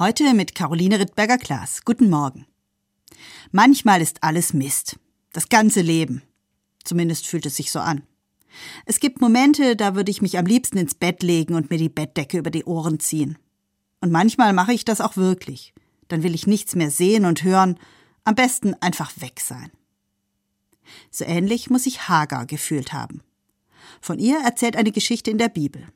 Heute mit Caroline Rittberger-Klaas. Guten Morgen. Manchmal ist alles Mist. Das ganze Leben. Zumindest fühlt es sich so an. Es gibt Momente, da würde ich mich am liebsten ins Bett legen und mir die Bettdecke über die Ohren ziehen. Und manchmal mache ich das auch wirklich. Dann will ich nichts mehr sehen und hören, am besten einfach weg sein. So ähnlich muss sich Hagar gefühlt haben. Von ihr erzählt eine Geschichte in der Bibel.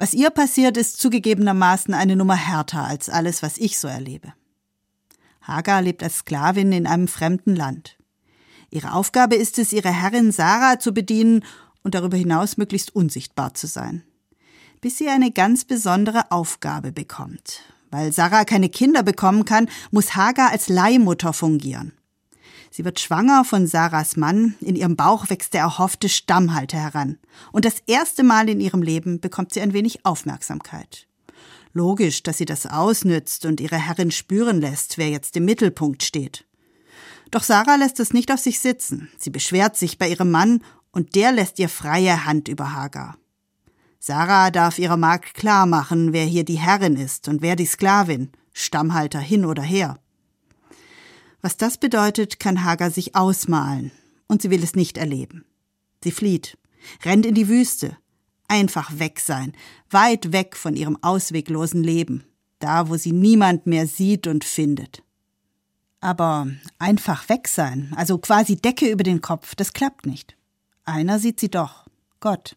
Was ihr passiert, ist zugegebenermaßen eine Nummer härter als alles, was ich so erlebe. Hagar lebt als Sklavin in einem fremden Land. Ihre Aufgabe ist es, ihre Herrin Sarah zu bedienen und darüber hinaus möglichst unsichtbar zu sein. Bis sie eine ganz besondere Aufgabe bekommt. Weil Sarah keine Kinder bekommen kann, muss Hagar als Leihmutter fungieren. Sie wird schwanger von Sarahs Mann, in ihrem Bauch wächst der erhoffte Stammhalter heran. Und das erste Mal in ihrem Leben bekommt sie ein wenig Aufmerksamkeit. Logisch, dass sie das ausnützt und ihre Herrin spüren lässt, wer jetzt im Mittelpunkt steht. Doch Sarah lässt es nicht auf sich sitzen. Sie beschwert sich bei ihrem Mann und der lässt ihr freie Hand über Hagar. Sarah darf ihrer Magd klar machen, wer hier die Herrin ist und wer die Sklavin, Stammhalter hin oder her. Was das bedeutet, kann Hagar sich ausmalen, und sie will es nicht erleben. Sie flieht, rennt in die Wüste, einfach weg sein, weit weg von ihrem ausweglosen Leben, da wo sie niemand mehr sieht und findet. Aber einfach weg sein, also quasi Decke über den Kopf, das klappt nicht. Einer sieht sie doch, Gott.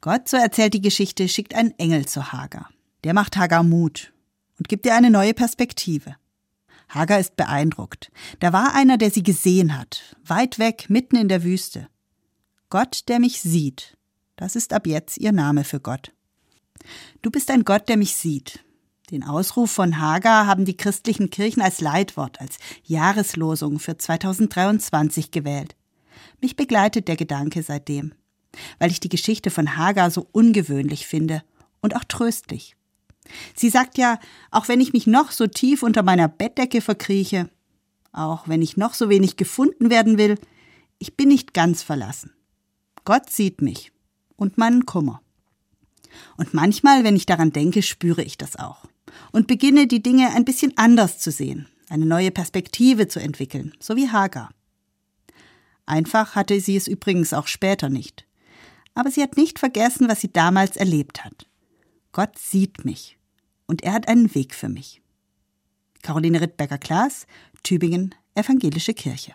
Gott, so erzählt die Geschichte, schickt einen Engel zu Hagar. Der macht Hagar Mut und gibt ihr eine neue Perspektive. Hagar ist beeindruckt. Da war einer, der sie gesehen hat, weit weg, mitten in der Wüste. Gott, der mich sieht. Das ist ab jetzt ihr Name für Gott. Du bist ein Gott, der mich sieht. Den Ausruf von Hagar haben die christlichen Kirchen als Leitwort, als Jahreslosung für 2023 gewählt. Mich begleitet der Gedanke seitdem, weil ich die Geschichte von Hagar so ungewöhnlich finde und auch tröstlich. Sie sagt ja, auch wenn ich mich noch so tief unter meiner Bettdecke verkrieche, auch wenn ich noch so wenig gefunden werden will, ich bin nicht ganz verlassen. Gott sieht mich und meinen Kummer. Und manchmal, wenn ich daran denke, spüre ich das auch und beginne die Dinge ein bisschen anders zu sehen, eine neue Perspektive zu entwickeln, so wie Hagar. Einfach hatte sie es übrigens auch später nicht. Aber sie hat nicht vergessen, was sie damals erlebt hat. Gott sieht mich und er hat einen Weg für mich. Caroline Rittberger-Klaas, Tübingen, Evangelische Kirche.